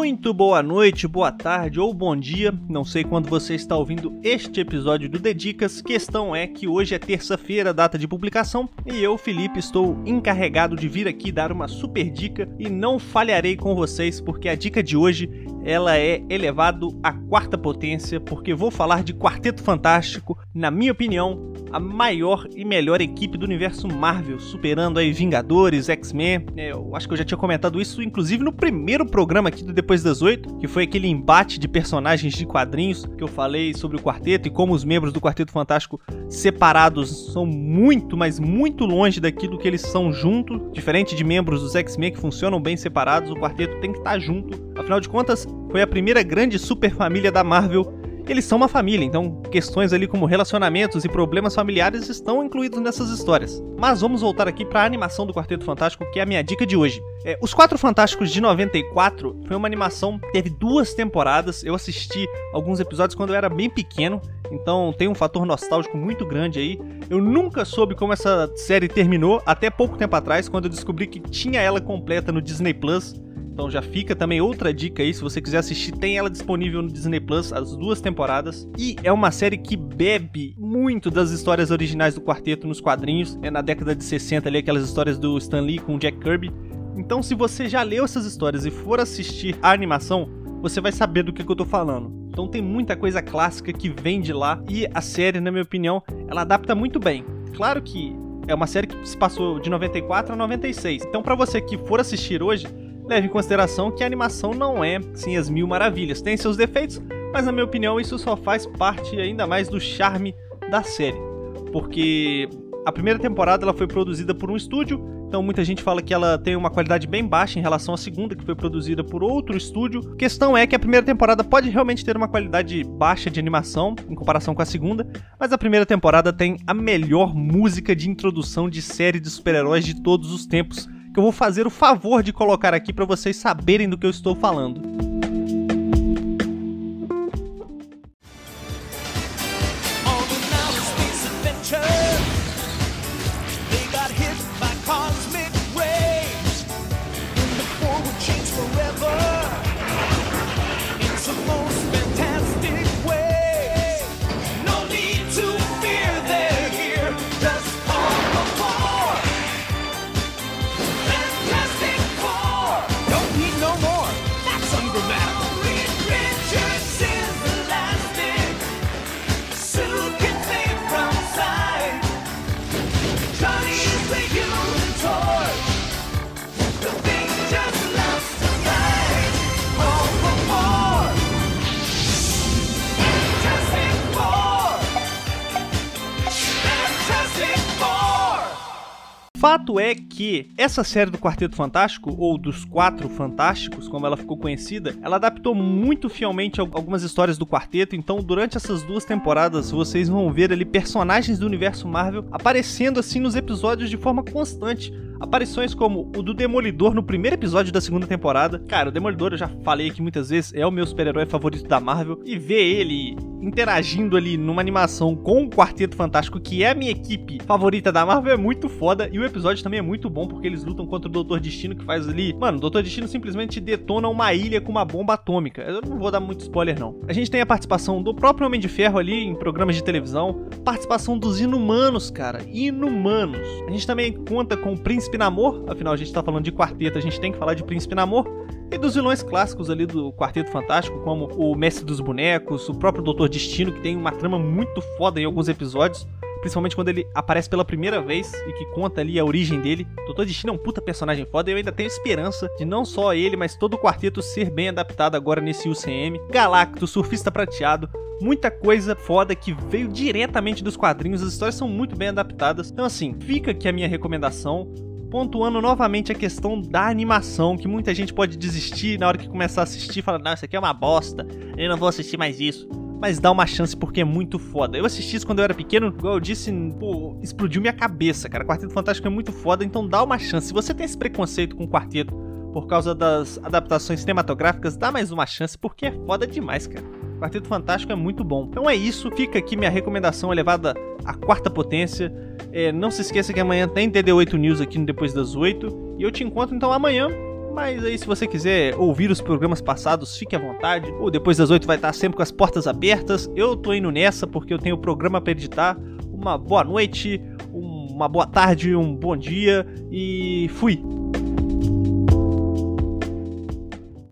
Muito boa noite, boa tarde ou bom dia. Não sei quando você está ouvindo este episódio do Dedicas. Questão é que hoje é terça-feira, data de publicação, e eu, Felipe, estou encarregado de vir aqui dar uma super dica e não falharei com vocês porque a dica de hoje ela é elevado à quarta potência porque vou falar de Quarteto Fantástico, na minha opinião, a maior e melhor equipe do universo Marvel, superando aí Vingadores, X-Men. É, eu acho que eu já tinha comentado isso, inclusive no primeiro programa aqui do Depois das Oito, que foi aquele embate de personagens de quadrinhos que eu falei sobre o quarteto e como os membros do Quarteto Fantástico separados são muito, mas muito longe daquilo que eles são juntos. Diferente de membros dos X-Men que funcionam bem separados, o quarteto tem que estar junto. Afinal de contas, foi a primeira grande super família da Marvel eles são uma família, então questões ali como relacionamentos e problemas familiares estão incluídos nessas histórias. Mas vamos voltar aqui para a animação do Quarteto Fantástico, que é a minha dica de hoje. É, Os Quatro Fantásticos de 94 foi uma animação, teve duas temporadas. Eu assisti alguns episódios quando eu era bem pequeno, então tem um fator nostálgico muito grande aí. Eu nunca soube como essa série terminou, até pouco tempo atrás, quando eu descobri que tinha ela completa no Disney Plus. Então já fica também outra dica aí, se você quiser assistir, tem ela disponível no Disney Plus, as duas temporadas. E é uma série que bebe muito das histórias originais do quarteto nos quadrinhos. É na década de 60 ali, aquelas histórias do Stan Lee com Jack Kirby. Então, se você já leu essas histórias e for assistir a animação, você vai saber do que, que eu tô falando. Então tem muita coisa clássica que vem de lá e a série, na minha opinião, ela adapta muito bem. Claro que é uma série que se passou de 94 a 96. Então, para você que for assistir hoje, leve em consideração que a animação não é, sim, as mil maravilhas. Tem seus defeitos, mas na minha opinião isso só faz parte ainda mais do charme da série. Porque a primeira temporada ela foi produzida por um estúdio, então muita gente fala que ela tem uma qualidade bem baixa em relação à segunda, que foi produzida por outro estúdio. A questão é que a primeira temporada pode realmente ter uma qualidade baixa de animação em comparação com a segunda, mas a primeira temporada tem a melhor música de introdução de série de super-heróis de todos os tempos eu vou fazer o favor de colocar aqui para vocês saberem do que eu estou falando. Fato é que essa série do Quarteto Fantástico, ou dos Quatro Fantásticos, como ela ficou conhecida, ela adaptou muito fielmente al- algumas histórias do quarteto, então durante essas duas temporadas vocês vão ver ali personagens do universo Marvel aparecendo assim nos episódios de forma constante. Aparições como o do Demolidor no primeiro episódio da segunda temporada. Cara, o Demolidor eu já falei aqui muitas vezes, é o meu super-herói favorito da Marvel. E ver ele interagindo ali numa animação com o Quarteto Fantástico, que é a minha equipe favorita da Marvel, é muito foda. E o episódio também é muito bom, porque eles lutam contra o Doutor Destino, que faz ali. Mano, o Doutor Destino simplesmente detona uma ilha com uma bomba atômica. Eu não vou dar muito spoiler, não. A gente tem a participação do próprio Homem de Ferro ali em programas de televisão, participação dos Inumanos, cara. Inumanos. A gente também conta com o Príncipe Namor, afinal a gente tá falando de quarteto, a gente tem que falar de Príncipe Namor. E dos vilões clássicos ali do Quarteto Fantástico, como o Mestre dos Bonecos, o próprio Doutor Destino, que tem uma trama muito foda em alguns episódios. Principalmente quando ele aparece pela primeira vez e que conta ali a origem dele. Doutor Destino é um puta personagem foda e eu ainda tenho esperança de não só ele, mas todo o quarteto ser bem adaptado agora nesse UCM. Galacto, Surfista Prateado, muita coisa foda que veio diretamente dos quadrinhos. As histórias são muito bem adaptadas. Então, assim, fica aqui a minha recomendação pontuando novamente a questão da animação, que muita gente pode desistir na hora que começar a assistir falar, não, isso aqui é uma bosta, eu não vou assistir mais isso. Mas dá uma chance porque é muito foda. Eu assisti isso quando eu era pequeno, igual eu disse, pô, explodiu minha cabeça, cara. Quarteto Fantástico é muito foda, então dá uma chance. Se você tem esse preconceito com o quarteto por causa das adaptações cinematográficas, dá mais uma chance porque é foda demais, cara. Quarteto Fantástico é muito bom. Então é isso, fica aqui minha recomendação elevada à quarta potência. É, não se esqueça que amanhã tem DD8 News aqui no Depois das 8. E eu te encontro então amanhã Mas aí, se você quiser ouvir os programas passados, fique à vontade. O Depois das 8 vai estar sempre com as portas abertas. Eu tô indo nessa porque eu tenho programa pra editar. Uma boa noite, uma boa tarde, um bom dia e fui.